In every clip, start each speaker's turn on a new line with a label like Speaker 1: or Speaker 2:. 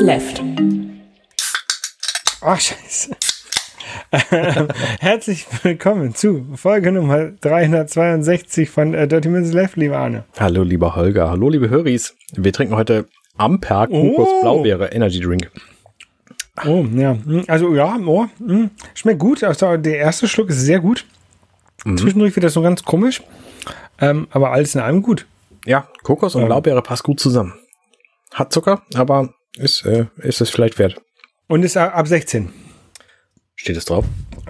Speaker 1: Left.
Speaker 2: Ach, scheiße. Herzlich willkommen zu Folge Nummer 362 von äh, Dirty Minutes Left, lieber Arne.
Speaker 3: Hallo, lieber Holger. Hallo, liebe Höris. Wir trinken heute Amper Kokos
Speaker 2: Oh.
Speaker 3: Blaubeere Energy Drink.
Speaker 2: Oh, ja. Also, ja, oh, hm, schmeckt gut. Also, der erste Schluck ist sehr gut. Zwischendurch wird das so ganz komisch. Ähm, aber alles in allem gut.
Speaker 3: Ja, Kokos und
Speaker 2: Ähm.
Speaker 3: Blaubeere passt gut zusammen. Hat Zucker, aber ist, äh, ist es vielleicht wert.
Speaker 2: Und ist ab 16.
Speaker 3: Steht es drauf?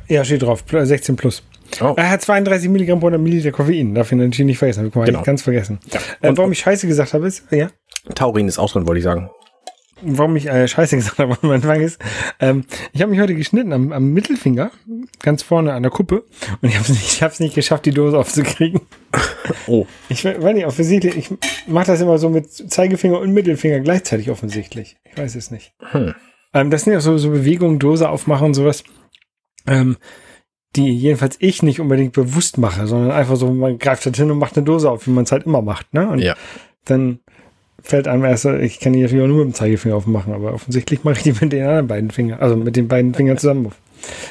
Speaker 2: Ja, steht drauf. pl- 16 plus.
Speaker 3: Oh.
Speaker 2: Er hat 32 Milligramm pro 100 Milliliter Koffein. Darf ich natürlich nicht vergessen. Hab ich mal
Speaker 3: Genau.
Speaker 2: ganz vergessen.
Speaker 3: Ja.
Speaker 2: Äh,
Speaker 3: Und-
Speaker 2: warum ich Scheiße gesagt habe, ist, ja,
Speaker 3: Taurin ist auch drin, wollte ich sagen.
Speaker 2: Warum ich äh, Scheiße gesagt habe am Anfang ist, ähm, ich habe mich heute geschnitten am, am Mittelfinger, ganz vorne an der Kuppe, und ich habe es nicht, ich hab's nicht geschafft, die Dose aufzukriegen.
Speaker 3: Oh,
Speaker 2: Ich we- weiß nicht, offensichtlich, ich mache das immer so mit Zeigefinger und Mittelfinger gleichzeitig offensichtlich. Ich weiß es nicht.
Speaker 3: Hm.
Speaker 2: Ähm, das sind ja so, so Bewegungen, Dose aufmachen, sowas, ähm, die jedenfalls ich nicht unbedingt bewusst mache, sondern einfach so, man greift halt hin und macht eine Dose auf, wie man es halt immer macht. Ne? Und
Speaker 3: ja.
Speaker 2: dann fällt einem erst, ich kann die natürlich auch nur mit dem Zeigefinger aufmachen, aber offensichtlich mache ich die mit den anderen beiden Fingern, also mit den beiden Fingern zusammen.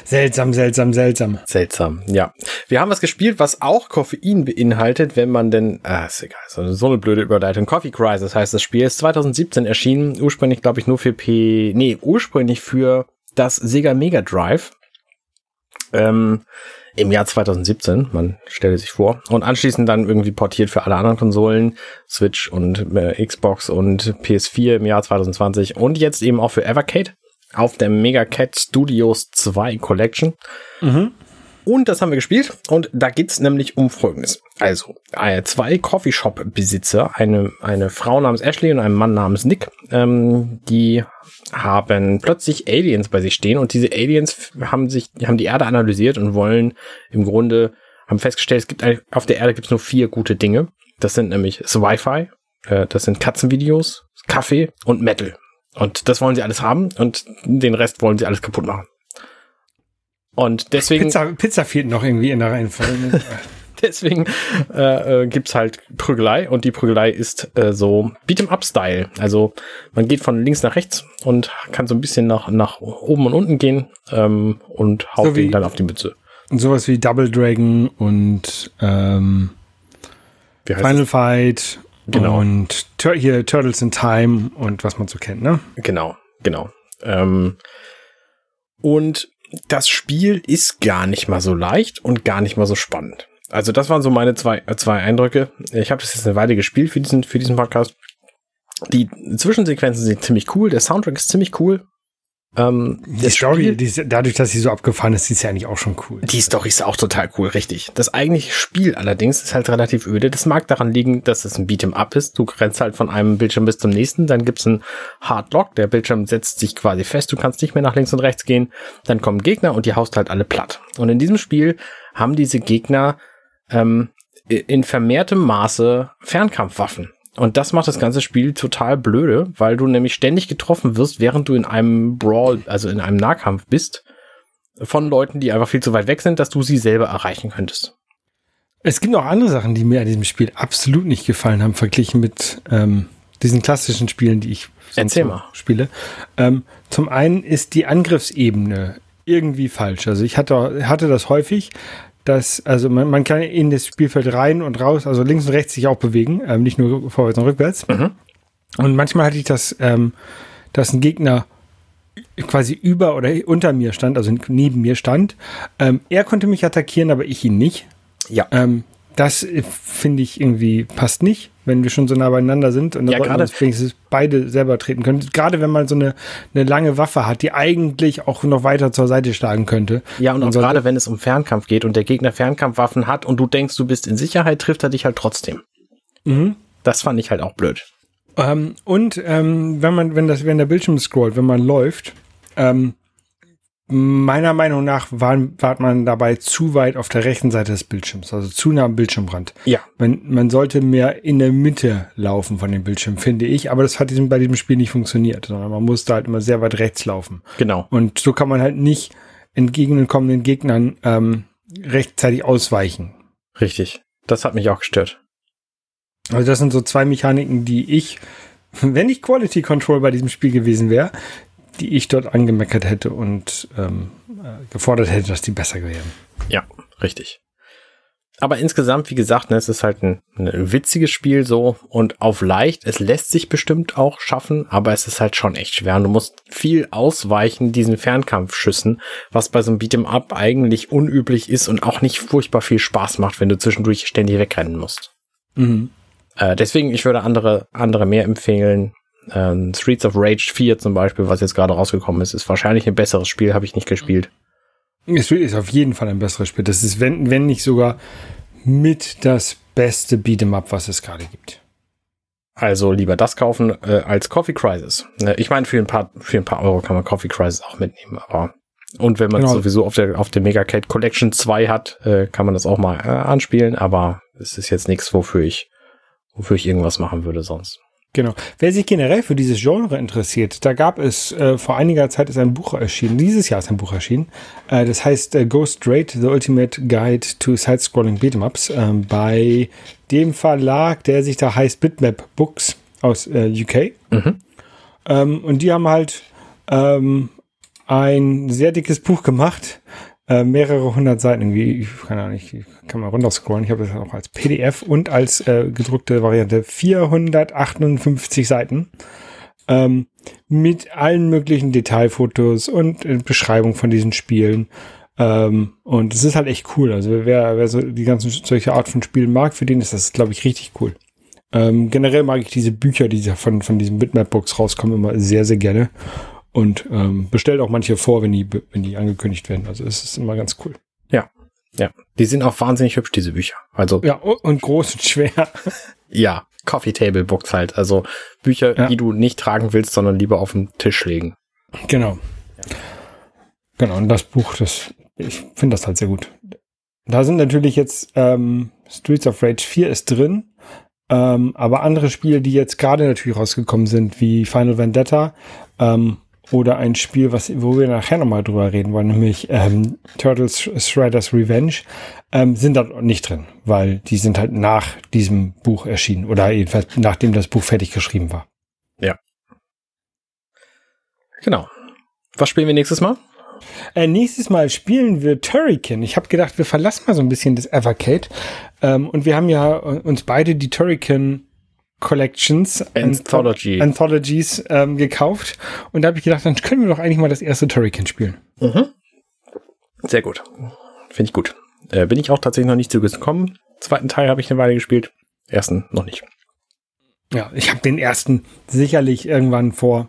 Speaker 2: Seltsam, seltsam, seltsam.
Speaker 3: Seltsam, ja. Wir haben was gespielt, was auch Koffein beinhaltet, wenn man denn, ah, ist egal, so, so eine blöde Überleitung. Coffee Crisis heißt das Spiel, ist 2017 erschienen, ursprünglich glaube ich nur für P, nee, ursprünglich für das Sega Mega Drive. Ähm, im Jahr 2017, man stelle sich vor. Und anschließend dann irgendwie portiert für alle anderen Konsolen, Switch und äh, Xbox und PS4 im Jahr 2020 und jetzt eben auch für Evercade auf der Mega Cat Studios 2 Collection. Und das haben wir gespielt. Und da geht's nämlich um Folgendes. Also, äh, zwei Coffeeshop-Besitzer, eine, eine Frau namens Ashley und ein Mann namens Nick, ähm, die haben plötzlich Aliens bei sich stehen und diese Aliens haben sich, haben die Erde analysiert und wollen im Grunde, haben festgestellt, es gibt auf der Erde gibt's nur vier gute Dinge. Das sind nämlich das Wi-Fi, äh, das sind Katzenvideos, Kaffee und Metal. Und das wollen sie alles haben und den Rest wollen sie alles kaputt machen. Und deswegen
Speaker 2: Pizza, Pizza fehlt noch irgendwie in der Reihenfolge.
Speaker 3: Deswegen äh, äh, gibt's halt Prügelei und die Prügelei ist äh, so Beat'em-up-Style. Also man geht von links nach rechts und kann so ein bisschen nach, nach oben und unten gehen ähm, und haut
Speaker 2: So wie-
Speaker 3: dann auf die Mütze.
Speaker 2: und sowas wie Double Dragon und ähm, Final Fight
Speaker 3: Genau.
Speaker 2: und hier Turtles in Time und was man so kennt, ne?
Speaker 3: das? Genau, genau. Ähm, und das Spiel ist gar nicht mal so leicht und gar nicht mal so spannend. Also das waren so meine zwei, äh, zwei Eindrücke. Ich habe das jetzt eine Weile gespielt für diesen, für diesen Podcast. Die Zwischensequenzen sind ziemlich cool, der Soundtrack ist ziemlich cool. Ähm,
Speaker 2: Die
Speaker 3: das
Speaker 2: Story,
Speaker 3: Spiel-
Speaker 2: die ist, dadurch, dass sie so abgefahren ist, die ist ja eigentlich auch schon cool.
Speaker 3: Die Story ist auch total cool, richtig. Das eigentliche Spiel allerdings ist halt relativ öde. Das mag daran liegen, dass es ein Beat'em Up ist. Du rennst halt von einem Bildschirm bis zum nächsten, dann gibt's einen Hardlock, der Bildschirm setzt sich quasi fest, du kannst nicht mehr nach links und rechts gehen. Dann kommen Gegner und die haust halt alle platt. Und in diesem Spiel haben diese Gegner ähm, in vermehrtem Maße Fernkampfwaffen. Und das macht das ganze Spiel total blöde, weil du nämlich ständig getroffen wirst, während du in einem Brawl, also in einem Nahkampf bist von Leuten, die einfach viel zu weit weg sind, dass du sie selber erreichen könntest.
Speaker 2: Es gibt noch andere Sachen, die mir an diesem Spiel absolut nicht gefallen haben, verglichen mit ähm, diesen klassischen Spielen, die ich
Speaker 3: Erzähl mal.
Speaker 2: spiele. Ähm, zum einen ist die Angriffsebene irgendwie falsch. Also ich hatte, hatte das häufig, dass, also man, man kann in das Spielfeld rein und raus, also links und rechts sich auch bewegen, ähm, nicht nur vorwärts und rückwärts.
Speaker 3: Mhm.
Speaker 2: Und manchmal hatte ich das, ähm, dass ein Gegner quasi über oder unter mir stand, also neben mir stand. Ähm, er konnte mich attackieren, aber ich ihn nicht.
Speaker 3: Ja.
Speaker 2: Ähm, das äh, finde ich irgendwie passt nicht, wenn wir schon so nah beieinander sind und dann
Speaker 3: Ja, gerade-
Speaker 2: uns wenigstens beide selber treten können. Gerade wenn man so eine, eine lange Waffe hat, die eigentlich auch noch weiter zur Seite schlagen könnte.
Speaker 3: Ja, und
Speaker 2: Man
Speaker 3: auch gerade wenn es um Fernkampf geht und der Gegner Fernkampfwaffen hat und du denkst, du bist in Sicherheit, trifft er dich halt trotzdem.
Speaker 2: Mhm.
Speaker 3: Das fand ich halt auch blöd.
Speaker 2: Ähm, und ähm, wenn man, wenn das, wenn der Bildschirm scrollt, wenn man läuft, ähm, meiner Meinung nach war, war man dabei zu weit auf der rechten Seite des Bildschirms, also zu nah am Bildschirmrand.
Speaker 3: Ja.
Speaker 2: Man, man sollte mehr in der Mitte laufen von dem Bildschirm, finde ich. Aber das hat diesem, bei diesem Spiel nicht funktioniert, sondern man musste halt immer sehr weit rechts laufen.
Speaker 3: Genau.
Speaker 2: Und so kann man halt nicht entgegenkommenden Gegnern ähm, rechtzeitig ausweichen.
Speaker 3: Richtig. Das hat mich auch gestört.
Speaker 2: Also das sind so zwei Mechaniken, die ich wenn nicht Quality Control bei diesem Spiel gewesen wäre, die ich dort angemeckert hätte und ähm, äh, gefordert hätte, dass die besser wären.
Speaker 3: Ja, richtig. Aber insgesamt, wie gesagt, ne, es ist halt ein, ein witziges Spiel so und auf leicht. Es lässt sich bestimmt auch schaffen, aber es ist halt schon echt schwer. Und du musst viel ausweichen diesen Fernkampfschüssen, was bei so einem Beat'em Up eigentlich unüblich ist und auch nicht furchtbar viel Spaß macht, wenn du zwischendurch ständig wegrennen musst. Mhm. Äh, deswegen, ich würde andere, andere mehr empfehlen. Ähm, Streets of Rage 4 zum Beispiel, was jetzt gerade rausgekommen ist, ist wahrscheinlich ein besseres Spiel, habe ich nicht gespielt.
Speaker 2: Es ist auf jeden Fall ein besseres Spiel. Das ist, wenn, wenn nicht sogar mit das beste Beat'em Up, was es gerade gibt.
Speaker 3: Also lieber das kaufen äh, als Coffee Crisis. Äh, ich meine, für ein paar, für ein paar Euro kann man Coffee Crisis auch mitnehmen, aber und wenn man genau. sowieso auf der, auf der Mega Cat Collection 2 hat, äh, kann man das auch mal äh, anspielen, aber es ist jetzt nichts, wofür ich, wofür ich irgendwas machen würde sonst.
Speaker 2: Genau. Wer sich generell für dieses Genre interessiert, da gab es äh, vor einiger Zeit ist ein Buch erschienen. Dieses Jahr ist ein Buch erschienen. Äh, das heißt äh, Go Straight: The Ultimate Guide to Side-Scrolling Beat'em-Ups ähm, bei dem Verlag, der sich da heißt Bitmap Books aus äh, UK. Mhm. Ähm, und die haben halt ähm, ein sehr dickes Buch gemacht äh, mehrere hundert Seiten irgendwie, ich kann ja nicht, kann mal runterscrollen. Ich habe das auch als PDF und als äh, gedruckte Variante 458 Seiten ähm, mit allen möglichen Detailfotos und äh, Beschreibung von diesen Spielen. Ähm, und es ist halt echt cool. Also wer, wer so die ganzen solche Art von Spielen mag, für den ist das, glaube ich, richtig cool. Ähm, generell mag ich diese Bücher, die von, von diesen Bitmap-Books rauskommen, immer sehr, sehr gerne und ähm, bestellt auch manche vor, wenn die, wenn die angekündigt werden. Also es ist immer ganz cool.
Speaker 3: Ja, ja. Die sind auch wahnsinnig hübsch, diese Bücher. Also
Speaker 2: ja, und groß und schwer.
Speaker 3: ja, Coffee Table Books halt. Also Bücher, ja. die du nicht tragen willst, sondern lieber auf den Tisch legen.
Speaker 2: Genau. Ja. Genau, und das Buch, das, ich finde das halt sehr gut. Da sind natürlich jetzt ähm, Streets of Rage 4 ist drin, ähm, aber andere Spiele, die jetzt gerade natürlich rausgekommen sind, wie Final Vendetta ähm, oder ein Spiel, was, wo wir nachher nochmal drüber reden wollen, nämlich ähm, Turtles Shredder's Revenge, ähm, sind da nicht drin, weil die sind halt nach diesem Buch erschienen oder jedenfalls nachdem das Buch fertig geschrieben war.
Speaker 3: Ja. Genau. Was spielen wir nächstes Mal?
Speaker 2: Äh, nächstes Mal spielen wir Turrican. Ich habe gedacht, wir verlassen mal so ein bisschen das Evercade. Ähm, und wir haben ja uns beide die Turrican Collections,
Speaker 3: Anthology.
Speaker 2: Anthologies ähm, gekauft. Und da habe ich gedacht, dann können wir doch eigentlich mal das erste Turrican spielen. Mhm.
Speaker 3: Sehr gut. Finde ich gut. Äh, bin ich auch tatsächlich noch nicht zugekommen. Zweiten Teil habe ich eine Weile gespielt. Ersten noch nicht.
Speaker 2: Ja, ich habe den ersten sicherlich irgendwann vor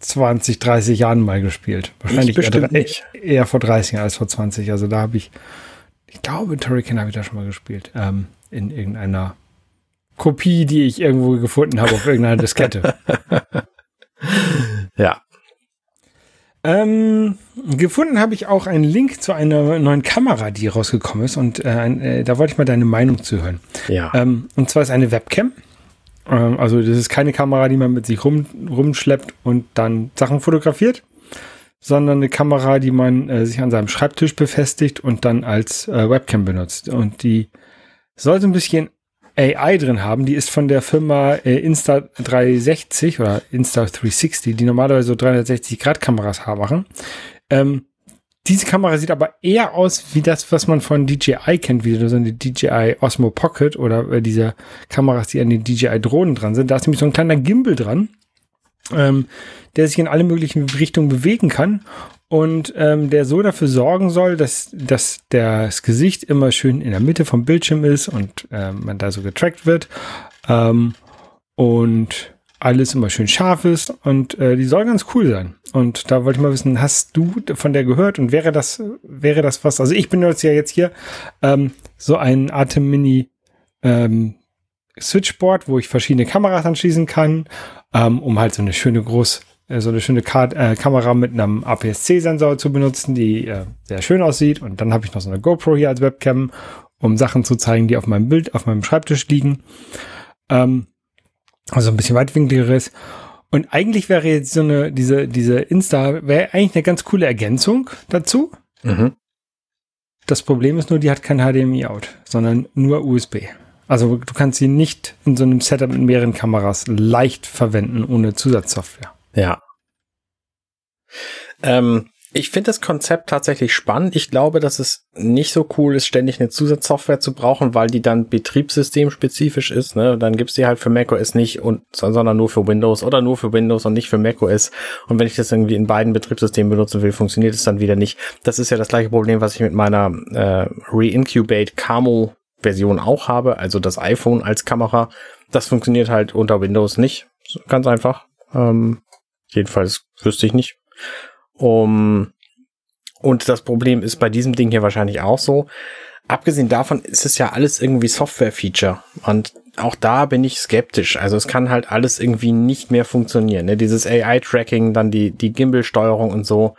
Speaker 2: 20, 30 Jahren mal gespielt. Wahrscheinlich
Speaker 3: eher, nicht.
Speaker 2: eher vor 30 Jahren als vor 20. Also da habe ich, ich glaube, Turrican habe ich da schon mal gespielt. Ähm, in irgendeiner Kopie, die ich irgendwo gefunden habe auf irgendeiner Diskette.
Speaker 3: ja.
Speaker 2: Ähm, gefunden habe ich auch einen Link zu einer neuen Kamera, die rausgekommen ist. Und äh, äh, da wollte ich mal deine Meinung zu hören.
Speaker 3: Ja.
Speaker 2: Ähm, und zwar ist eine Webcam. Ähm, also das ist keine Kamera, die man mit sich rum, rumschleppt und dann Sachen fotografiert, sondern eine Kamera, die man äh, sich an seinem Schreibtisch befestigt und dann als äh, Webcam benutzt. Und die soll so ein bisschen AI drin haben. Die ist von der Firma äh, Insta360 oder Insta360, die normalerweise so 360-Grad-Kameras machen. Ähm, diese Kamera sieht aber eher aus wie das, was man von DJI kennt, wie so eine DJI Osmo Pocket oder äh, diese Kameras, die an den DJI-Drohnen dran sind. Da ist nämlich so ein kleiner Gimbal dran, ähm, der sich in alle möglichen Richtungen bewegen kann und ähm, der so dafür sorgen soll, dass, dass das Gesicht immer schön in der Mitte vom Bildschirm ist und ähm, man da so getrackt wird ähm, und alles immer schön scharf ist und äh, die soll ganz cool sein. Und da wollte ich mal wissen, hast du von der gehört und wäre das wäre das was? Also ich benutze ja jetzt hier ähm, so ein Atem Mini ähm, Switchboard, wo ich verschiedene Kameras anschließen kann, ähm, um halt so eine schöne groß äh, so eine schöne Ka äh, Kamera mit einem APS-C-Sensor zu benutzen, die äh, sehr schön aussieht. Und dann habe ich noch so eine GoPro hier als Webcam, um Sachen zu zeigen, die auf meinem Bild, auf meinem Schreibtisch liegen. Ähm, also ein bisschen weitwinkligeres. Und eigentlich wäre jetzt so eine, diese, diese Insta, wäre eigentlich eine ganz coole Ergänzung dazu. Mhm. Das Problem ist nur, die hat kein HDMI-Out, sondern nur USB. Also du kannst sie nicht in so einem Setup mit mehreren Kameras leicht verwenden ohne Zusatzsoftware.
Speaker 3: Ja. Ähm, ich finde das Konzept tatsächlich spannend. Ich glaube, dass es nicht so cool ist, ständig eine Zusatzsoftware zu brauchen, weil die dann betriebssystemspezifisch ist. Ne? Dann gibt's die halt für macOS nicht und sondern nur für Windows oder nur für Windows und nicht für macOS. Und wenn ich das irgendwie in beiden Betriebssystemen benutzen will, funktioniert es dann wieder nicht. Das ist ja das gleiche Problem, was ich mit meiner äh, Reincubate Camo Version auch habe, also das iPhone als Kamera. Das funktioniert halt unter Windows nicht. Ganz einfach. Ähm, jedenfalls wüsste ich nicht. Um, und das Problem ist bei diesem Ding hier wahrscheinlich auch so. Abgesehen davon ist es ja alles irgendwie Software-Feature. Und auch da bin ich skeptisch. Also es kann halt alles irgendwie nicht mehr funktionieren. Ne? Dieses AI-Tracking, dann die, die Gimbal-Steuerung und so.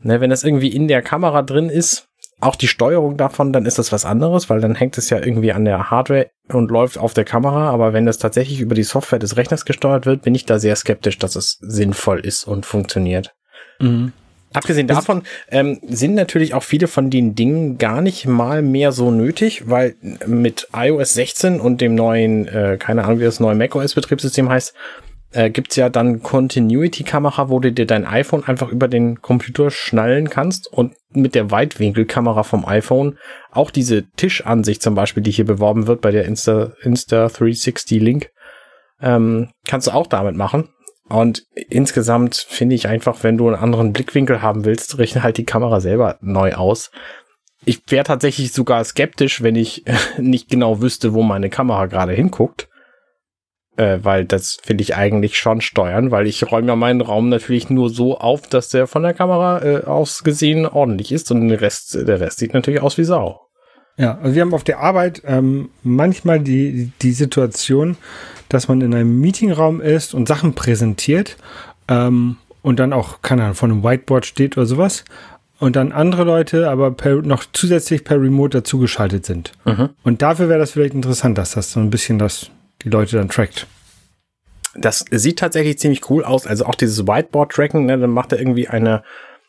Speaker 3: Ne? Wenn das irgendwie in der Kamera drin ist, auch die Steuerung davon, dann ist das was anderes, weil dann hängt es ja irgendwie an der Hardware und läuft auf der Kamera. Aber wenn das tatsächlich über die Software des Rechners gesteuert wird, bin ich da sehr skeptisch, dass es sinnvoll ist und funktioniert. Mhm. Abgesehen davon ähm, sind natürlich auch viele von den Dingen gar nicht mal mehr so nötig, weil mit iOS 16 und dem neuen, äh, keine Ahnung, wie das neue macOS-Betriebssystem heißt, äh, gibt's ja dann Continuity-Kamera, wo du dir dein iPhone einfach über den Computer schnallen kannst und mit der Weitwinkelkamera vom iPhone auch diese Tischansicht zum Beispiel, die hier beworben wird bei der Insta, Insta 360 Link, ähm, kannst du auch damit machen. Und insgesamt finde ich einfach, wenn du einen anderen Blickwinkel haben willst, rechne halt die Kamera selber neu aus. Ich wäre tatsächlich sogar skeptisch, wenn ich nicht genau wüsste, wo meine Kamera gerade hinguckt. Äh, weil das will ich eigentlich schon steuern, weil ich räume ja meinen Raum natürlich nur so auf, dass der von der Kamera äh, aus gesehen ordentlich ist und der Rest, der Rest sieht natürlich aus wie Sau.
Speaker 2: Ja, also wir haben auf der Arbeit ähm, manchmal die, die Situation, dass man in einem Meetingraum ist und Sachen präsentiert ähm, und dann auch, keine Ahnung, von einem Whiteboard steht oder sowas und dann andere Leute aber per, noch zusätzlich per Remote dazugeschaltet sind. Mhm. Und dafür wäre das vielleicht interessant, dass das so ein bisschen das die Leute dann trackt.
Speaker 3: Das sieht tatsächlich ziemlich cool aus. Also auch dieses Whiteboard-Tracken, ne, dann macht er irgendwie eine,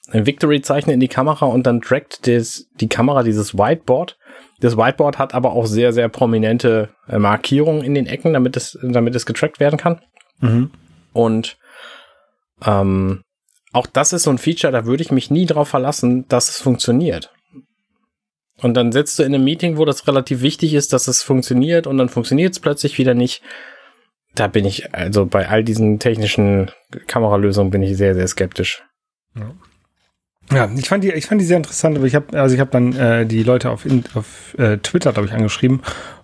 Speaker 3: ein Victory-Zeichen in die Kamera und dann trackt das, die Kamera dieses Whiteboard das Whiteboard hat aber auch sehr, sehr prominente äh, Markierungen in den Ecken, damit es, damit es getrackt werden kann. Mhm. Und ähm, auch das ist so ein Feature, da würde ich mich nie drauf verlassen, dass es funktioniert. Und dann sitzt du in einem Meeting, wo das relativ wichtig ist, dass es funktioniert und dann funktioniert es plötzlich wieder nicht. Da bin ich, also bei all diesen technischen Kameralösungen bin ich sehr, sehr skeptisch.
Speaker 2: Ja. Ja, ich fand die, ich fand die sehr interessant, aber ich habe, also ich habe dann äh, die Leute auf, auf äh, Twitter, glaube ich, angeschrieben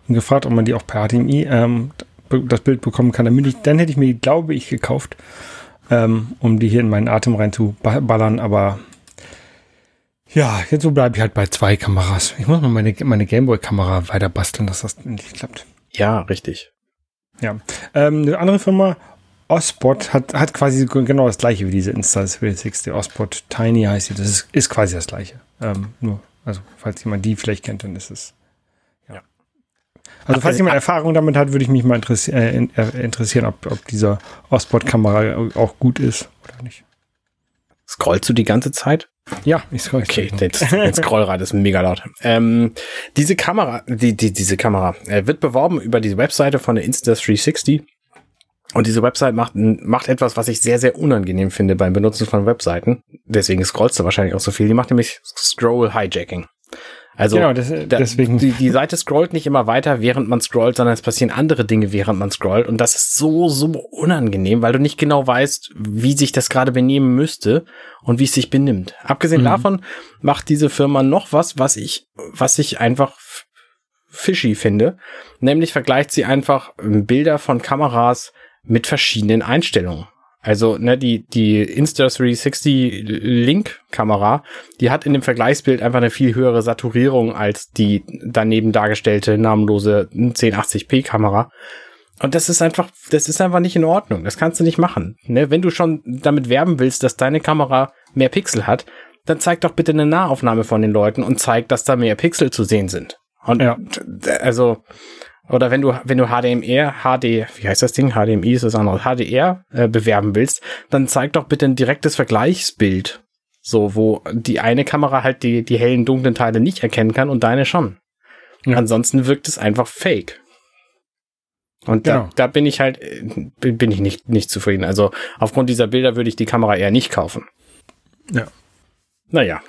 Speaker 2: und gefragt, ob man die auch per HDMI ähm, das Bild bekommen kann. Dann, ich, dann hätte ich mir, glaube ich, gekauft, ähm, um die hier in meinen Atem reinzuballern, aber ja, jetzt so bleibe ich halt bei zwei Kameras. Ich muss mal meine, meine Gameboy-Kamera weiter basteln, dass das endlich klappt.
Speaker 3: Ja, richtig.
Speaker 2: Ja. Ähm, eine andere Firma, Ospot hat, hat quasi genau das gleiche wie diese Insta360. Ospot Tiny heißt sie. Das ist, ist quasi das gleiche. Ähm, nur, also, falls jemand die vielleicht kennt, dann ist es. Ja. Also, falls jemand Erfahrung damit hat, würde ich mich mal interessi äh, äh, interessieren, ob, ob dieser Ospot-Kamera auch gut ist oder nicht.
Speaker 3: Scrollst du die ganze Zeit?
Speaker 2: Ja, ich scroll.
Speaker 3: Okay, der Scrollrad ist mega laut. Ähm, diese Kamera, die, die, diese Kamera äh, wird beworben über die Webseite von der Insta360 und diese Website macht, macht etwas, was ich sehr, sehr unangenehm finde beim Benutzen von Webseiten. Deswegen scrollst du wahrscheinlich auch so viel. Die macht nämlich Scroll Hijacking. Also genau, das, deswegen. Die, die Seite scrollt nicht immer weiter, während man scrollt, sondern es passieren andere Dinge, während man scrollt. Und das ist so, so unangenehm, weil du nicht genau weißt, wie sich das gerade benehmen müsste und wie es sich benimmt. Abgesehen mhm. davon macht diese Firma noch was, was ich, was ich einfach fishy finde. Nämlich vergleicht sie einfach Bilder von Kameras mit verschiedenen Einstellungen. Also, ne, die, die Insta360 Link-Kamera, die hat in dem Vergleichsbild einfach eine viel höhere Saturierung als die daneben dargestellte namenlose 1080p-Kamera. Und das ist einfach, das ist einfach nicht in Ordnung. Das kannst du nicht machen. Ne? Wenn du schon damit werben willst, dass deine Kamera mehr Pixel hat, dann zeig doch bitte eine Nahaufnahme von den Leuten und zeig, dass da mehr Pixel zu sehen sind. Und ja. also, oder wenn du, wenn du HDMR, HD, wie heißt das Ding? HDMI ist das andere, HDR äh, bewerben willst, dann zeig doch bitte ein direktes Vergleichsbild. So, wo die eine Kamera halt die, die hellen, dunklen Teile nicht erkennen kann und deine schon. Ja. Ansonsten wirkt es einfach fake. Und genau. da, da bin ich halt, äh, bin ich nicht, nicht zufrieden. Also aufgrund dieser Bilder würde ich die Kamera eher nicht kaufen.
Speaker 2: Ja.
Speaker 3: Naja.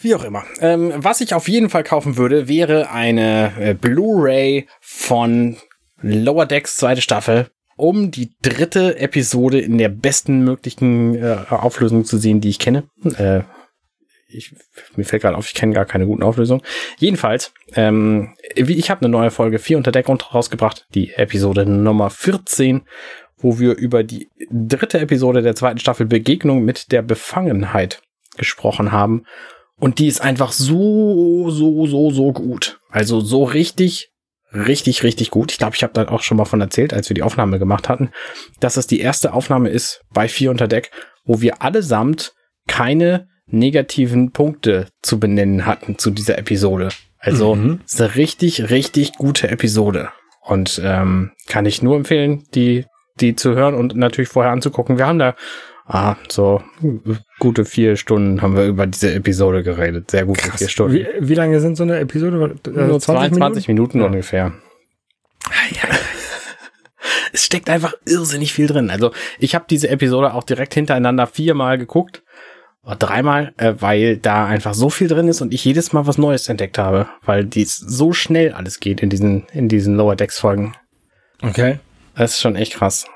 Speaker 3: Wie auch immer. Ähm, was ich auf jeden Fall kaufen würde, wäre eine äh, Blu-ray von Lower Decks zweite Staffel, um die dritte Episode in der besten möglichen äh, Auflösung zu sehen, die ich kenne. Äh, ich, mir fällt gerade auf, ich kenne gar keine guten Auflösungen. Jedenfalls, ähm, ich habe eine neue Folge 4 unter Deck rausgebracht, die Episode Nummer 14, wo wir über die dritte Episode der zweiten Staffel Begegnung mit der Befangenheit gesprochen haben. Und die ist einfach so, so, so, so gut. Also so richtig, richtig, richtig gut. Ich glaube, ich habe da auch schon mal von erzählt, als wir die Aufnahme gemacht hatten, dass es die erste Aufnahme ist bei 4 unter Deck, wo wir allesamt keine negativen Punkte zu benennen hatten zu dieser Episode. Also mhm. ist eine richtig, richtig gute Episode. Und ähm, kann ich nur empfehlen, die, die zu hören und natürlich vorher anzugucken. Wir haben da ah, so gute vier Stunden haben wir über diese Episode geredet. Sehr gute Krass. vier Stunden.
Speaker 2: Wie, wie, lange sind so eine Episode?
Speaker 3: Äh, nur 22 Minuten, Minuten ja. ungefähr. Ja. es steckt einfach irrsinnig viel drin. Also ich habe diese Episode auch direkt hintereinander viermal geguckt dreimal, äh, weil da einfach so viel drin ist und ich jedes Mal was Neues entdeckt habe, weil dies so schnell alles geht in diesen, in diesen Lower Decks Folgen.
Speaker 2: Okay.
Speaker 3: Das ist schon echt krass.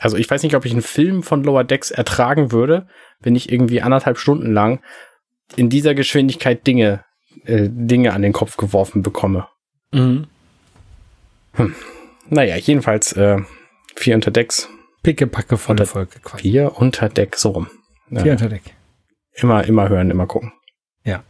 Speaker 3: Also ich weiß nicht, ob ich einen Film von Lower Decks ertragen würde, wenn ich irgendwie anderthalb Stunden lang in dieser Geschwindigkeit Dinge, äh, Dinge an den Kopf geworfen bekomme. Mhm. Hm. Naja, jedenfalls äh, vier unter Decks.
Speaker 2: Pickepacke von
Speaker 3: der Folge. Quasi. Vier unter Deck, so rum.
Speaker 2: Ja. Vier unter Deck.
Speaker 3: Immer, immer hören, immer gucken.
Speaker 2: Ja.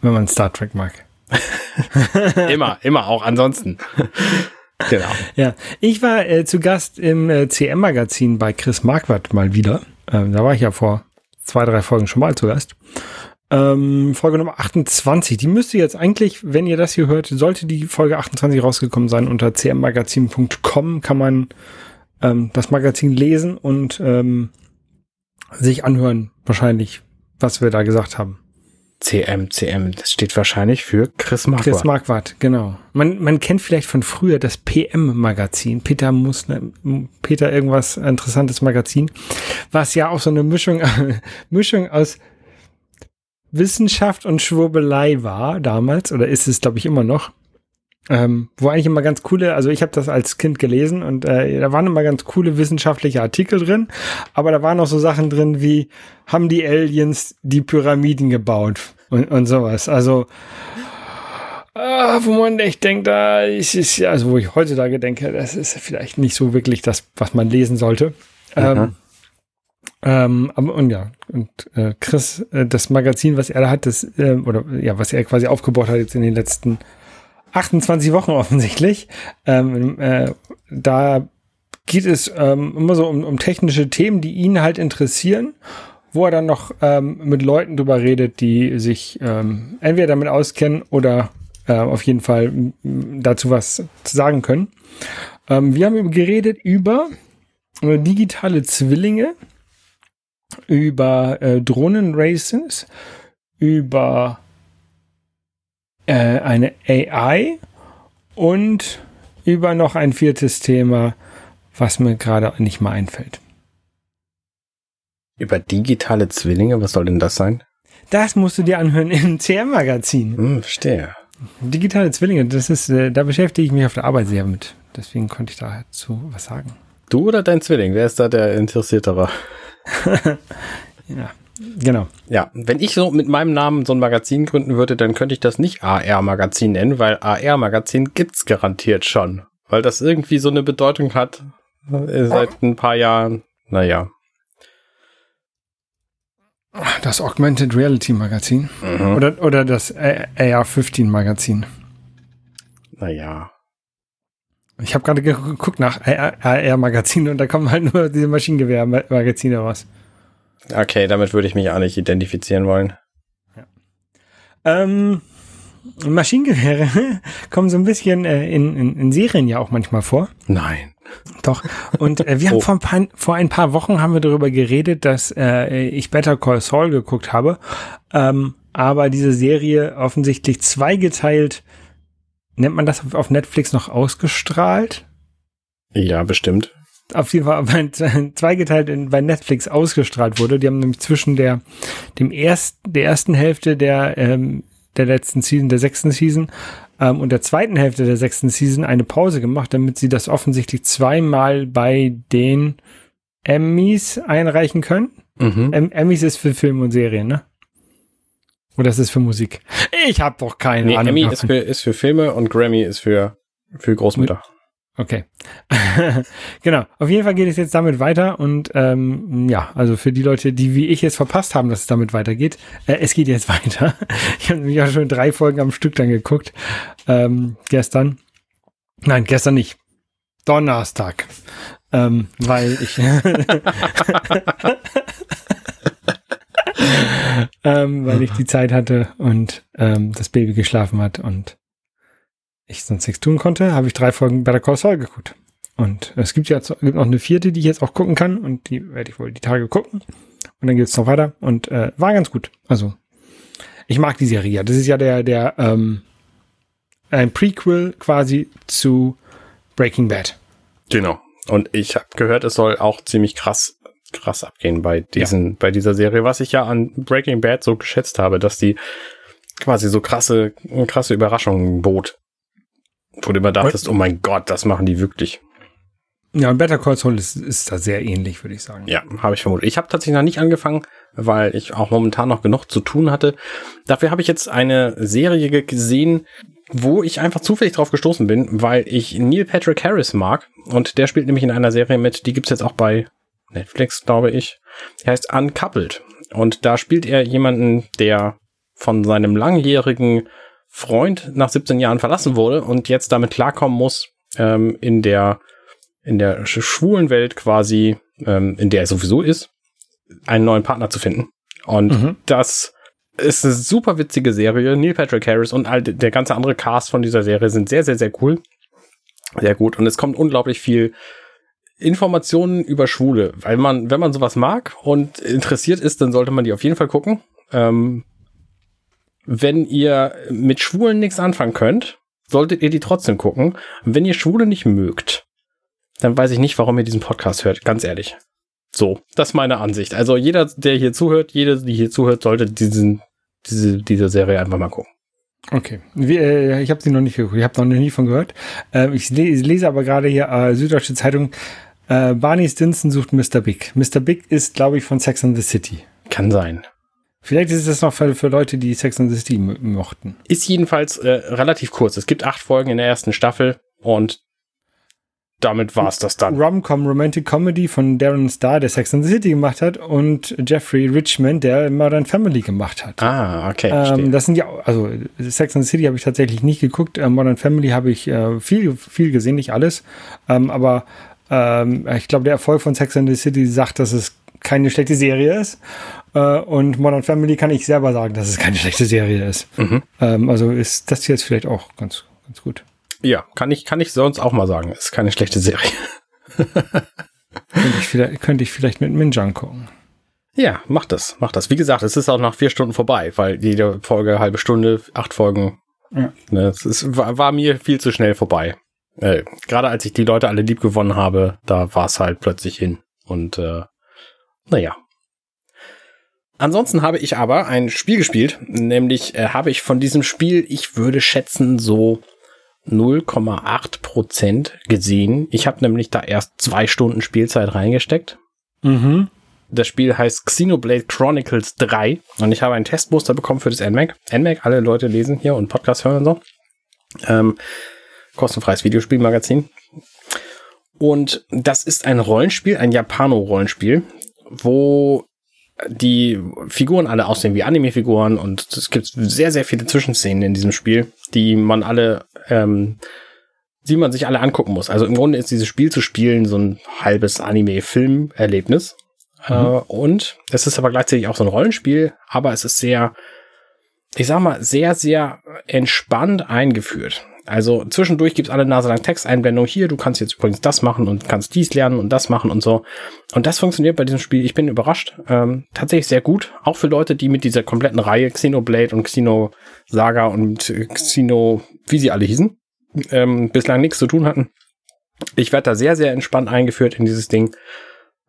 Speaker 2: Wenn man Star Trek mag.
Speaker 3: immer, immer auch ansonsten.
Speaker 2: genau. Ja, ich war äh, zu Gast im äh, CM-Magazin bei Chris Marquardt mal wieder. Ähm, da war ich ja vor zwei, drei Folgen schon mal zu Gast. Ähm, Folge Nummer 28. Die müsste jetzt eigentlich, wenn ihr das hier hört, sollte die Folge 28 rausgekommen sein. Unter cmmagazin.com kann man ähm, das Magazin lesen und ähm, sich anhören, wahrscheinlich, was wir da gesagt haben.
Speaker 3: CM, CM, das steht wahrscheinlich für Chris Marquardt.
Speaker 2: Chris Marquardt, genau. Man, man kennt vielleicht von früher das PM-Magazin, Peter muss, Peter irgendwas interessantes Magazin, was ja auch so eine Mischung, Mischung aus Wissenschaft und Schwurbelei war damals, oder ist es, glaube ich, immer noch. Ähm, wo eigentlich immer ganz coole, also ich habe das als Kind gelesen und äh, da waren immer ganz coole wissenschaftliche Artikel drin, aber da waren auch so Sachen drin wie, haben die Aliens die Pyramiden gebaut und, und sowas. Also, äh, wo man echt denkt, da ist es ja, also wo ich heutzutage denke, das ist vielleicht nicht so wirklich das, was man lesen sollte. Ähm, ähm, aber, und ja, und äh, Chris, äh, das Magazin, was er da hat, das, äh, oder ja, was er quasi aufgebaut hat jetzt in den letzten 28 Wochen offensichtlich. Ähm, äh, da geht es ähm, immer so um, um, technische Themen, die ihn halt interessieren, wo er dann noch ähm, mit Leuten drüber redet, die sich ähm, entweder damit auskennen oder äh, auf jeden Fall dazu was zu sagen können. Ähm, wir haben geredet über äh, digitale Zwillinge, über äh, Drohnenraces, über äh, eine AI und über noch ein viertes Thema, was mir gerade nicht mal einfällt.
Speaker 3: Über digitale Zwillinge, was soll denn das sein?
Speaker 2: Das musst du dir anhören im CR-Magazin.
Speaker 3: Hm, verstehe.
Speaker 2: Digitale Zwillinge, das ist, äh, da beschäftige ich mich auf der Arbeit sehr mit. Deswegen konnte ich dazu was sagen.
Speaker 3: Du oder dein Zwilling? Wer ist da der Interessiertere?
Speaker 2: ja. Genau.
Speaker 3: Ja, wenn ich so mit meinem Namen so ein Magazin gründen würde, dann könnte ich das nicht AR-Magazin nennen, weil AR-Magazin gibt's garantiert schon. Weil das irgendwie so eine Bedeutung hat äh, seit ein paar Jahren. Naja.
Speaker 2: Das Augmented Reality Magazin. Mhm. Oder, oder das AR-15 Magazin.
Speaker 3: Naja.
Speaker 2: Ich habe gerade geguckt nach AR-Magazin und da kommen halt nur diese Maschinengewehr-Magazine raus.
Speaker 3: Okay, damit würde ich mich auch nicht identifizieren wollen.
Speaker 2: Ja. Ähm, Maschinengewehre kommen so ein bisschen äh, in, in, in Serien ja auch manchmal vor.
Speaker 3: Nein.
Speaker 2: Doch. Und äh, wir oh. haben vor ein, paar, vor ein paar Wochen haben wir darüber geredet, dass äh, ich Better Call Saul geguckt habe. Ähm, aber diese Serie offensichtlich zweigeteilt nennt man das auf Netflix noch ausgestrahlt?
Speaker 3: Ja, bestimmt.
Speaker 2: Auf jeden Fall bei, zweigeteilt in, bei Netflix ausgestrahlt wurde. Die haben nämlich zwischen der, dem ersten, der ersten Hälfte der, ähm, der letzten Season, der sechsten Season, ähm, und der zweiten Hälfte der sechsten Season eine Pause gemacht, damit sie das offensichtlich zweimal bei den Emmys einreichen können. Mhm. Emmys ist für Film und Serien, ne? Oder ist es für Musik? Ich habe doch keine nee, Ahnung.
Speaker 3: Emmy ist für, ist für Filme und Grammy ist für, für Großmutter.
Speaker 2: Okay. genau. Auf jeden Fall geht es jetzt damit weiter und ähm, ja, also für die Leute, die wie ich es verpasst haben, dass es damit weitergeht, äh, es geht jetzt weiter. ich habe nämlich ja schon drei Folgen am Stück dann geguckt. Ähm, gestern. Nein, gestern nicht. Donnerstag. Ähm, weil ich ähm, weil ich die Zeit hatte und ähm, das Baby geschlafen hat und ich sonst nichts tun konnte, habe ich drei Folgen Better Call Saul geguckt. Und es gibt ja gibt noch eine vierte, die ich jetzt auch gucken kann und die werde ich wohl die Tage gucken. Und dann geht es noch weiter und äh, war ganz gut. Also ich mag die Serie. Das ist ja der der ähm, ein Prequel quasi zu Breaking Bad.
Speaker 3: Genau. Und ich habe gehört, es soll auch ziemlich krass krass abgehen bei diesen ja. bei dieser Serie, was ich ja an Breaking Bad so geschätzt habe, dass die quasi so krasse krasse Überraschungen bot. Wo du immer dachtest, oh mein Gott, das machen die wirklich.
Speaker 2: Ja, und Better Call Saul ist, ist da sehr ähnlich, würde ich sagen.
Speaker 3: Ja, habe ich vermutet. Ich habe tatsächlich noch nicht angefangen, weil ich auch momentan noch genug zu tun hatte. Dafür habe ich jetzt eine Serie gesehen, wo ich einfach zufällig drauf gestoßen bin, weil ich Neil Patrick Harris mag. Und der spielt nämlich in einer Serie mit, die gibt's jetzt auch bei Netflix, glaube ich. Die heißt Uncoupled. Und da spielt er jemanden, der von seinem langjährigen Freund nach 17 Jahren verlassen wurde und jetzt damit klarkommen muss, ähm, in der in der schwulen Welt quasi, ähm, in der er sowieso ist, einen neuen Partner zu finden. Und mhm. das ist eine super witzige Serie. Neil Patrick Harris und all der ganze andere Cast von dieser Serie sind sehr, sehr, sehr cool. Sehr gut. Und es kommt unglaublich viel Informationen über Schwule. Weil man, wenn man sowas mag und interessiert ist, dann sollte man die auf jeden Fall gucken. Ähm, wenn ihr mit Schwulen nichts anfangen könnt, solltet ihr die trotzdem gucken. Und wenn ihr Schwule nicht mögt, dann weiß ich nicht, warum ihr diesen Podcast hört, ganz ehrlich. So, das ist meine Ansicht. Also jeder, der hier zuhört, jede, die hier zuhört, sollte diesen, diese, diese Serie einfach mal gucken.
Speaker 2: Okay, Wie, äh, ich habe sie noch nicht geguckt, ich habe noch nie von gehört. Äh, ich lese aber gerade hier äh, Süddeutsche Zeitung, äh, Barney Stinson sucht Mr. Big. Mr. Big ist, glaube ich, von Sex and the City.
Speaker 3: Kann sein.
Speaker 2: Vielleicht ist es noch für, für Leute, die Sex and the City mochten.
Speaker 3: Ist jedenfalls äh, relativ kurz. Es gibt acht Folgen in der ersten Staffel und damit war's das dann.
Speaker 2: Rom-Com Romantic Comedy von Darren Star, der Sex and the City gemacht hat, und Jeffrey Richmond, der Modern Family gemacht hat.
Speaker 3: Ah, okay.
Speaker 2: Ähm, das sind ja, also Sex and the City habe ich tatsächlich nicht geguckt. Äh, Modern Family habe ich äh, viel, viel gesehen, nicht alles. Ähm, aber ähm, ich glaube, der Erfolg von Sex and the City sagt, dass es keine schlechte Serie ist. Äh, und Modern Family kann ich selber sagen, dass es keine schlechte Serie ist. Mhm. Ähm, also ist das jetzt vielleicht auch ganz, ganz gut.
Speaker 3: Ja, kann ich, kann ich sonst auch mal sagen. Ist keine schlechte Serie.
Speaker 2: könnte, ich vielleicht, könnte ich vielleicht mit Minjang gucken.
Speaker 3: Ja, mach das, mach das. Wie gesagt, es ist auch nach vier Stunden vorbei, weil jede Folge halbe Stunde, acht Folgen. Ja. Ne, es ist, war, war mir viel zu schnell vorbei. Äh, Gerade als ich die Leute alle lieb gewonnen habe, da war es halt plötzlich hin. Und äh, naja. Ansonsten habe ich aber ein Spiel gespielt, nämlich äh, habe ich von diesem Spiel, ich würde schätzen, so 0,8 Prozent gesehen. Ich habe nämlich da erst zwei Stunden Spielzeit reingesteckt. Mhm. Das Spiel heißt Xenoblade Chronicles 3 und ich habe ein Testmuster bekommen für das NMAC. NMAC, alle Leute lesen hier und Podcast hören und so. Ähm, kostenfreies Videospielmagazin. Und das ist ein Rollenspiel, ein Japano-Rollenspiel, wo die Figuren alle aussehen wie Anime-Figuren und es gibt sehr, sehr viele Zwischenszenen in diesem Spiel, die man alle, ähm, die man sich alle angucken muss. Also im Grunde ist dieses Spiel zu spielen so ein halbes Anime-Film-Erlebnis. Mhm. Äh, und es ist aber gleichzeitig auch so ein Rollenspiel, aber es ist sehr, ich sag mal, sehr, sehr entspannt eingeführt. Also zwischendurch gibt's alle Nase lang Texteinblendung. Hier, du kannst jetzt übrigens das machen und kannst dies lernen und das machen und so. Und das funktioniert bei diesem Spiel. Ich bin überrascht. Ähm, tatsächlich sehr gut. Auch für Leute, die mit dieser kompletten Reihe Xenoblade und Xeno Saga und Xeno, wie sie alle hießen, ähm, bislang nichts zu tun hatten. Ich werde da sehr, sehr entspannt eingeführt in dieses Ding.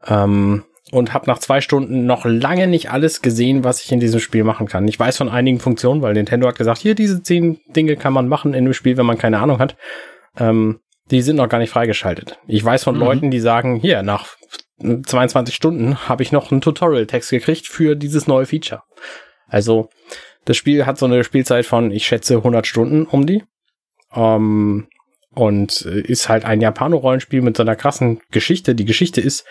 Speaker 3: Ähm, und habe nach zwei Stunden noch lange nicht alles gesehen, was ich in diesem Spiel machen kann. Ich weiß von einigen Funktionen, weil Nintendo hat gesagt, hier, diese zehn Dinge kann man machen in dem Spiel, wenn man keine Ahnung hat. Ähm, die sind noch gar nicht freigeschaltet. Ich weiß von mhm. Leuten, die sagen, hier, nach 22 Stunden habe ich noch einen Tutorial-Text gekriegt für dieses neue Feature. Also, das Spiel hat so eine Spielzeit von, ich schätze, 100 Stunden um die. Ähm, und ist halt ein Japano-Rollenspiel mit so einer krassen Geschichte. Die Geschichte ist,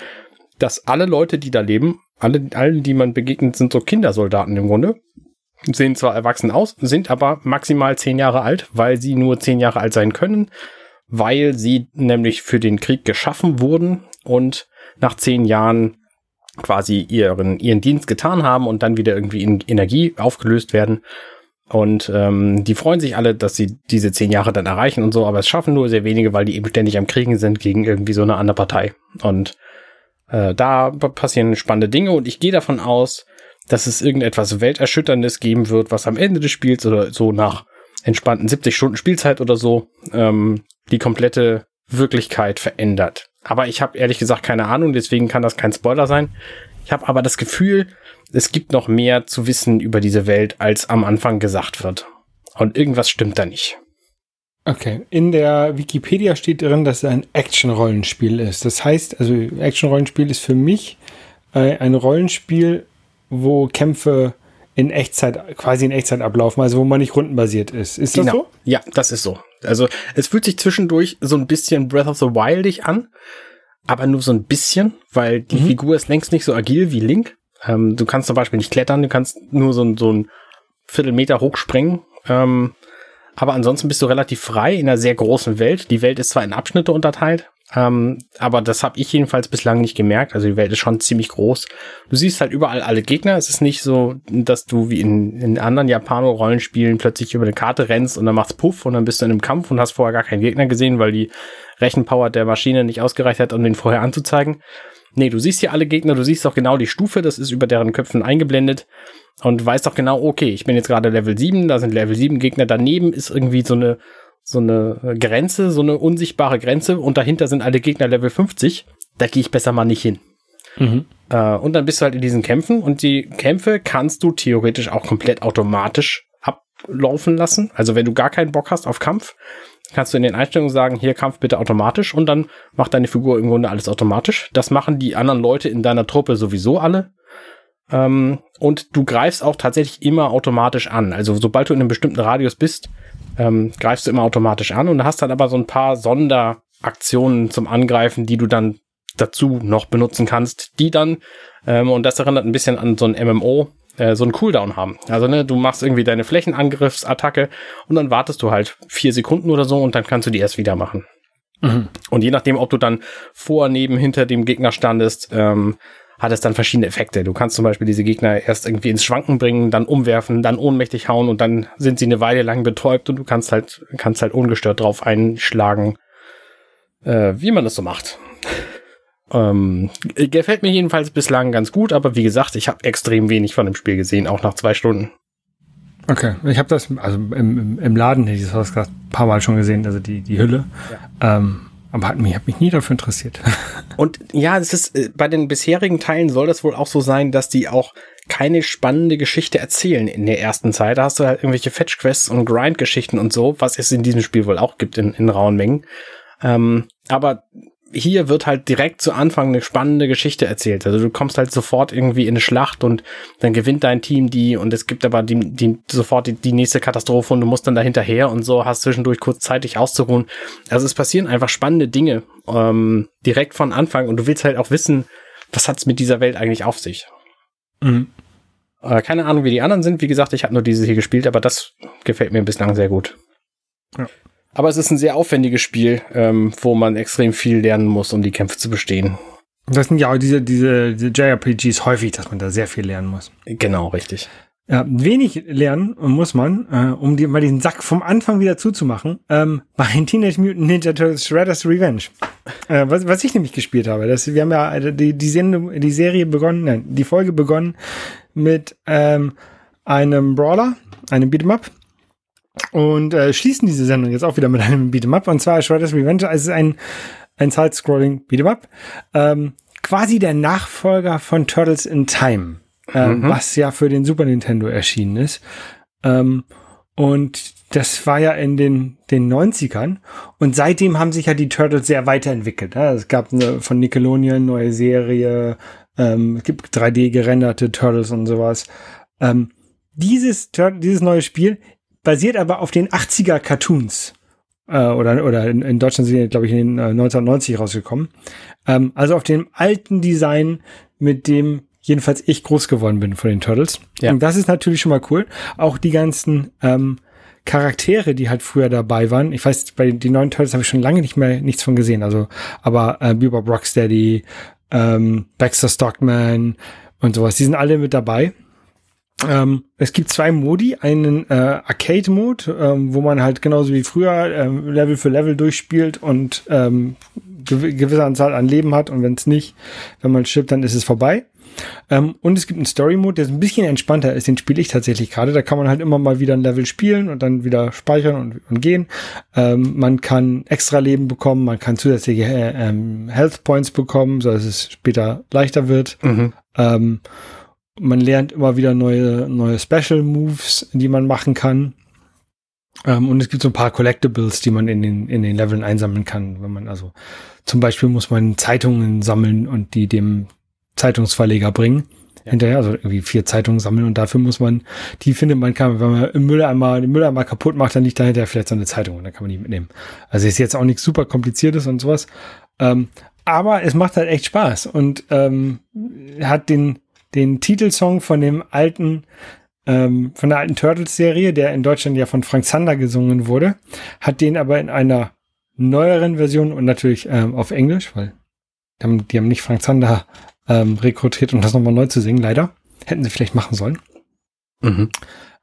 Speaker 3: dass alle Leute, die da leben, alle, allen, die man begegnet, sind so Kindersoldaten im Grunde. Sehen zwar erwachsen aus, sind aber maximal zehn Jahre alt, weil sie nur zehn Jahre alt sein können, weil sie nämlich für den Krieg geschaffen wurden und nach zehn Jahren quasi ihren, ihren Dienst getan haben und dann wieder irgendwie in Energie aufgelöst werden. Und ähm, die freuen sich alle, dass sie diese zehn Jahre dann erreichen und so, aber es schaffen nur sehr wenige, weil die eben ständig am Kriegen sind gegen irgendwie so eine andere Partei. Und äh, da passieren spannende Dinge und ich gehe davon aus, dass es irgendetwas Welterschütterndes geben wird, was am Ende des Spiels oder so nach entspannten 70 Stunden Spielzeit oder so ähm, die komplette Wirklichkeit verändert. Aber ich habe ehrlich gesagt keine Ahnung, deswegen kann das kein Spoiler sein. Ich habe aber das Gefühl, es gibt noch mehr zu wissen über diese Welt, als am Anfang gesagt wird. Und irgendwas stimmt da nicht.
Speaker 2: Okay, in der Wikipedia steht drin, dass es ein Action-Rollenspiel ist. Das heißt, also Action-Rollenspiel ist für mich äh, ein Rollenspiel, wo Kämpfe in Echtzeit, quasi in Echtzeit ablaufen, also wo man nicht rundenbasiert ist. Ist genau. das so?
Speaker 3: Ja, das ist so. Also es fühlt sich zwischendurch so ein bisschen Breath of the Wildig an, aber nur so ein bisschen, weil die mhm. Figur ist längst nicht so agil wie Link. Ähm, du kannst zum Beispiel nicht klettern, du kannst nur so, so ein Viertelmeter hochspringen. Ähm, aber ansonsten bist du relativ frei in einer sehr großen Welt. Die Welt ist zwar in Abschnitte unterteilt, ähm, aber das habe ich jedenfalls bislang nicht gemerkt. Also die Welt ist schon ziemlich groß. Du siehst halt überall alle Gegner. Es ist nicht so, dass du wie in, in anderen Japano-Rollenspielen plötzlich über eine Karte rennst und dann machst Puff und dann bist du in einem Kampf und hast vorher gar keinen Gegner gesehen, weil die Rechenpower der Maschine nicht ausgereicht hat, um den vorher anzuzeigen. Nee, du siehst hier alle Gegner, du siehst auch genau die Stufe, das ist über deren Köpfen eingeblendet und weißt auch genau, okay, ich bin jetzt gerade Level 7, da sind Level 7 Gegner, daneben ist irgendwie so eine so eine Grenze, so eine unsichtbare Grenze und dahinter sind alle Gegner Level 50, da gehe ich besser mal nicht hin. Mhm. Äh, und dann bist du halt in diesen Kämpfen und die Kämpfe kannst du theoretisch auch komplett automatisch ablaufen lassen. Also wenn du gar keinen Bock hast auf Kampf, kannst du in den Einstellungen sagen, hier Kampf bitte automatisch und dann macht deine Figur im Grunde alles automatisch. Das machen die anderen Leute in deiner Truppe sowieso alle. Ähm, und du greifst auch tatsächlich immer automatisch an. Also sobald du in einem bestimmten Radius bist, ähm, greifst du immer automatisch an und hast dann aber so ein paar Sonderaktionen zum Angreifen, die du dann dazu noch benutzen kannst, die dann, ähm, und das erinnert ein bisschen an so ein MMO, äh, so einen Cooldown haben. Also ne, du machst irgendwie deine Flächenangriffsattacke und dann wartest du halt vier Sekunden oder so und dann kannst du die erst wieder machen. Mhm. Und je nachdem, ob du dann vor, neben, hinter dem Gegner standest, ähm, hat es dann verschiedene Effekte. Du kannst zum Beispiel diese Gegner erst irgendwie ins Schwanken bringen, dann umwerfen, dann ohnmächtig hauen und dann sind sie eine Weile lang betäubt und du kannst halt, kannst halt ungestört drauf einschlagen, äh, wie man das so macht. Ähm, gefällt mir jedenfalls bislang ganz gut, aber wie gesagt, ich habe extrem wenig von dem Spiel gesehen, auch nach zwei Stunden.
Speaker 2: Okay, ich habe das also im, im, Laden, ich habe das gerade ein paar Mal schon gesehen, also die, die Hülle. Ja. Ähm, aber hat mich, hat mich nie dafür interessiert.
Speaker 3: Und ja, es ist, äh, bei den bisherigen Teilen soll das wohl auch so sein, dass die auch keine spannende Geschichte erzählen in der ersten Zeit. Da hast du halt irgendwelche Fetch-Quests und Grind-Geschichten und so, was es in diesem Spiel wohl auch gibt in, in rauen Mengen. Ähm, aber hier wird halt direkt zu Anfang eine spannende Geschichte erzählt. Also du kommst halt sofort irgendwie in eine Schlacht und dann gewinnt dein Team die und es gibt aber die, die sofort die, die nächste Katastrophe und du musst dann da hinterher und so, hast zwischendurch kurz Zeit, dich auszuruhen. Also es passieren einfach spannende Dinge ähm, direkt von Anfang und du willst halt auch wissen, was hat's mit dieser Welt eigentlich auf sich. Mhm. Äh, keine Ahnung, wie die anderen sind. Wie gesagt, ich habe nur diese hier gespielt, aber das gefällt mir bislang sehr gut. Ja. Aber es ist ein sehr aufwendiges Spiel, ähm, wo man extrem viel lernen muss, um die Kämpfe zu bestehen.
Speaker 2: Das sind ja auch diese, diese, diese JRPGs häufig, dass man da sehr viel lernen muss.
Speaker 3: Genau, richtig.
Speaker 2: Ja, wenig lernen muss man, äh, um die, mal diesen Sack vom Anfang wieder zuzumachen, ähm, bei Teenage Mutant Ninja Turtles Shredder's Revenge. Äh, was, was ich nämlich gespielt habe. Das, wir haben ja die, die, Sendung, die Serie begonnen, nein, die Folge begonnen mit ähm, einem Brawler, einem Beat'em Up und äh, schließen diese Sendung jetzt auch wieder mit einem Beat'em Up und zwar Shredder's Revenge. Also es ist ein, ein Side-Scrolling Beat'em Up. Ähm, quasi der Nachfolger von Turtles in Time, ähm, mhm. was ja für den Super Nintendo erschienen ist. Ähm, und das war ja in den, den 90ern. Und seitdem haben sich ja die Turtles sehr weiterentwickelt. Ja, es gab eine von Nickelodeon neue Serie, ähm, es gibt 3D gerenderte Turtles und sowas. Ähm, dieses, dieses neue Spiel basiert aber auf den 80er Cartoons. Äh, oder, oder in, in Deutschland sind die, glaube ich, in den äh, 1990 rausgekommen. Ähm, also auf dem alten Design, mit dem jedenfalls ich groß geworden bin von den Turtles. Ja. Und das ist natürlich schon mal cool. Auch die ganzen ähm, Charaktere, die halt früher dabei waren. Ich weiß, bei den neuen Turtles habe ich schon lange nicht mehr nichts von gesehen. Also, aber äh, Bebop Rocksteady, ähm, Baxter Stockman und sowas, die sind alle mit dabei. Ähm, es gibt zwei Modi, einen äh, Arcade-Mode, ähm, wo man halt genauso wie früher ähm, Level für Level durchspielt und ähm, gew gewisse Anzahl an Leben hat und wenn es nicht, wenn man stirbt, dann ist es vorbei. Ähm, und es gibt einen Story-Mode, der ist ein bisschen entspannter ist, den spiele ich tatsächlich gerade. Da kann man halt immer mal wieder ein Level spielen und dann wieder speichern und, und gehen. Ähm, man kann extra Leben bekommen, man kann zusätzliche äh, ähm, Health Points bekommen, so dass es später leichter wird. Mhm. Ähm, man lernt immer wieder neue, neue Special Moves, die man machen kann. Ähm, und es gibt so ein paar Collectibles, die man in den, in den Leveln einsammeln kann. Wenn man also, zum Beispiel muss man Zeitungen sammeln und die dem Zeitungsverleger bringen. Ja. Hinterher, also irgendwie vier Zeitungen sammeln und dafür muss man, die findet man, kann, wenn man im Mülleimer, den Mülleimer kaputt macht, dann liegt dahinter vielleicht so eine Zeitung und dann kann man die mitnehmen. Also ist jetzt auch nichts super kompliziertes und sowas. Ähm, aber es macht halt echt Spaß und ähm, hat den, den Titelsong von dem alten, ähm, von der alten Turtles-Serie, der in Deutschland ja von Frank Zander gesungen wurde, hat den aber in einer neueren Version und natürlich ähm, auf Englisch, weil die haben, die haben nicht Frank Zander ähm, rekrutiert, um das nochmal neu zu singen, leider. Hätten sie vielleicht machen sollen. Mhm.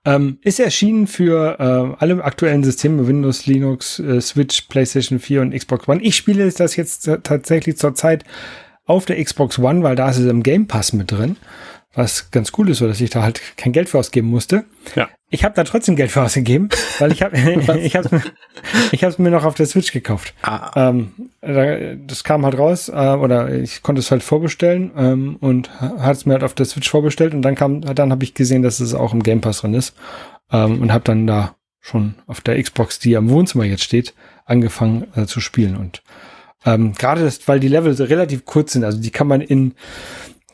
Speaker 2: Ähm, ist erschienen für äh, alle aktuellen Systeme, Windows, Linux, äh, Switch, PlayStation 4 und Xbox One. Ich spiele das jetzt tatsächlich zurzeit auf der Xbox One, weil da ist es im Game Pass mit drin was ganz cool ist, so dass ich da halt kein Geld für ausgeben musste. Ja. Ich habe da trotzdem Geld für ausgegeben, weil ich habe ich habe mir, ich hab's mir noch auf der Switch gekauft. Ah. Ähm, das kam halt raus äh, oder ich konnte es halt vorbestellen ähm, und hat es mir halt auf der Switch vorbestellt und dann kam dann habe ich gesehen, dass es auch im Game Pass drin ist ähm, und habe dann da schon auf der Xbox, die am Wohnzimmer jetzt steht, angefangen äh, zu spielen und ähm, gerade das, weil die Level so relativ kurz sind, also die kann man in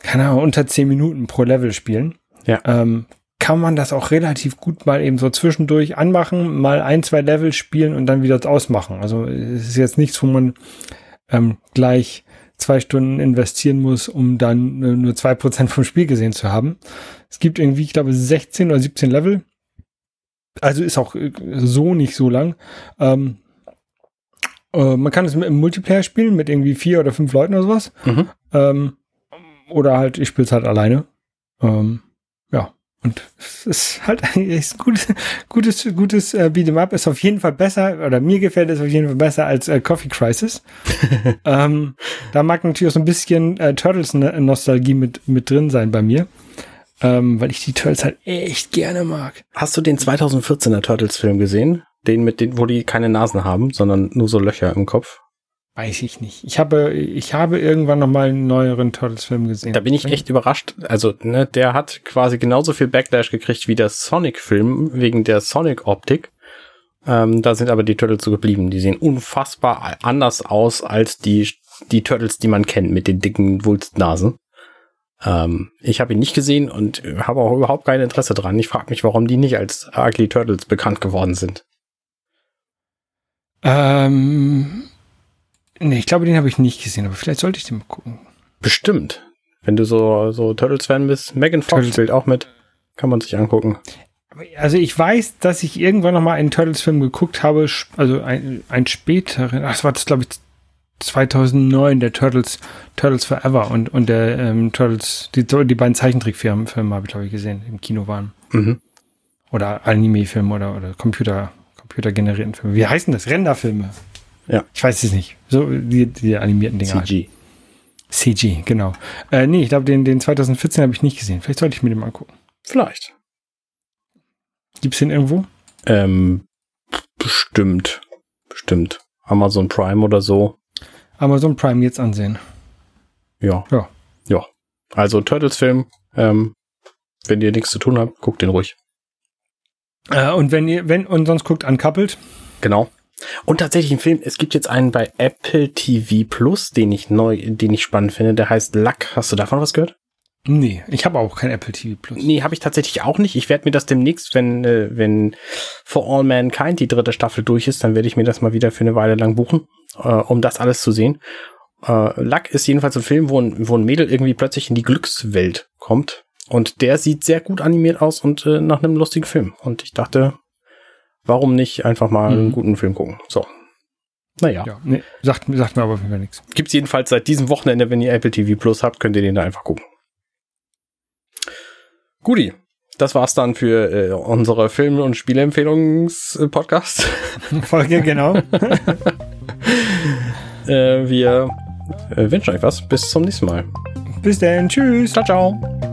Speaker 2: keine Ahnung, unter zehn Minuten pro Level spielen. Ja. Ähm, kann man das auch relativ gut mal eben so zwischendurch anmachen, mal ein, zwei Level spielen und dann wieder ausmachen. Also es ist jetzt nichts, wo man ähm, gleich zwei Stunden investieren muss, um dann nur zwei Prozent vom Spiel gesehen zu haben. Es gibt irgendwie, ich glaube, 16 oder 17 Level. Also ist auch äh, so nicht so lang. Ähm, äh, man kann es im Multiplayer spielen mit irgendwie vier oder fünf Leuten oder sowas. Mhm. Ähm, oder halt, ich spiele es halt alleine. Ähm, ja. Und es ist halt eigentlich ein gutes, gutes, gutes äh, Beat'em Up. Ist auf jeden Fall besser, oder mir gefällt es auf jeden Fall besser als äh, Coffee Crisis. ähm, da mag natürlich auch so ein bisschen äh, Turtles-Nostalgie mit, mit drin sein bei mir. Ähm, weil ich die Turtles halt echt gerne mag.
Speaker 3: Hast du den 2014er Turtles-Film gesehen? Den mit den, wo die keine Nasen haben, sondern nur so Löcher im Kopf?
Speaker 2: Weiß ich nicht. Ich habe, ich habe irgendwann noch mal einen neueren Turtles-Film gesehen.
Speaker 3: Da bin ich echt überrascht. Also, ne, der hat quasi genauso viel Backlash gekriegt wie der Sonic-Film wegen der Sonic-Optik. Ähm, da sind aber die Turtles so geblieben. Die sehen unfassbar anders aus als die, die Turtles, die man kennt, mit den dicken Wulstnasen. Ähm, ich habe ihn nicht gesehen und habe auch überhaupt kein Interesse dran. Ich frage mich, warum die nicht als Ugly Turtles bekannt geworden sind.
Speaker 2: Ähm, Nee, ich glaube, den habe ich nicht gesehen, aber vielleicht sollte ich den mal gucken.
Speaker 3: Bestimmt. Wenn du so, so Turtles-Fan bist. Megan Fox Turtles. spielt auch mit. Kann man sich angucken.
Speaker 2: Also ich weiß, dass ich irgendwann noch mal einen Turtles-Film geguckt habe, also ein, ein späteren, ach, das war das, glaube ich, 2009, der Turtles, Turtles Forever und, und der ähm, Turtles, die, die beiden Zeichentrickfilme Filme habe ich, glaube ich, gesehen, im Kino waren. Mhm. Oder Anime-Filme oder, oder Computer, computergenerierten Filme. Wie heißen das? Renderfilme. Ja. Ich weiß es nicht. So die, die animierten Dinger. CG. Halt. CG, genau. Äh, nee, ich glaube, den, den 2014 habe ich nicht gesehen. Vielleicht sollte ich mir den mal angucken.
Speaker 3: Vielleicht.
Speaker 2: Gibt es den irgendwo?
Speaker 3: Ähm, Bestimmt. Bestimmt. Amazon Prime oder so.
Speaker 2: Amazon Prime jetzt ansehen.
Speaker 3: Ja.
Speaker 2: Ja.
Speaker 3: Ja. Also Turtles-Film, ähm, wenn ihr nichts zu tun habt, guckt den ruhig.
Speaker 2: Äh, und wenn ihr, wenn, und sonst guckt Uncoupled.
Speaker 3: Genau. Und tatsächlich ein Film, es gibt jetzt einen bei Apple TV Plus, den ich neu, den ich spannend finde, der heißt Luck. Hast du davon was gehört?
Speaker 2: Nee, ich habe auch kein Apple TV Plus.
Speaker 3: Nee, habe ich tatsächlich auch nicht. Ich werde mir das demnächst, wenn, äh, wenn For All Mankind die dritte Staffel durch ist, dann werde ich mir das mal wieder für eine Weile lang buchen, äh, um das alles zu sehen. Äh, Luck ist jedenfalls ein Film, wo ein, wo ein Mädel irgendwie plötzlich in die Glückswelt kommt. Und der sieht sehr gut animiert aus und äh, nach einem lustigen Film. Und ich dachte, warum nicht einfach mal
Speaker 2: Mhm.
Speaker 3: einen guten Film gucken? So. Naja.
Speaker 2: Ja, nee, sagt, sagt mir aber auf jeden Fall nichts.
Speaker 3: Gibt's jedenfalls seit diesem Wochenende, wenn ihr Apple TV Plus habt, könnt ihr den da einfach gucken. Guti, das war's dann für äh, unsere Film- und Spieleempfehlungs-Podcast.
Speaker 2: Folge, genau.
Speaker 3: äh, wir äh, wünschen euch was. Bis zum nächsten Mal.
Speaker 2: Bis dann. Tschüss.
Speaker 3: Ciao, ciao.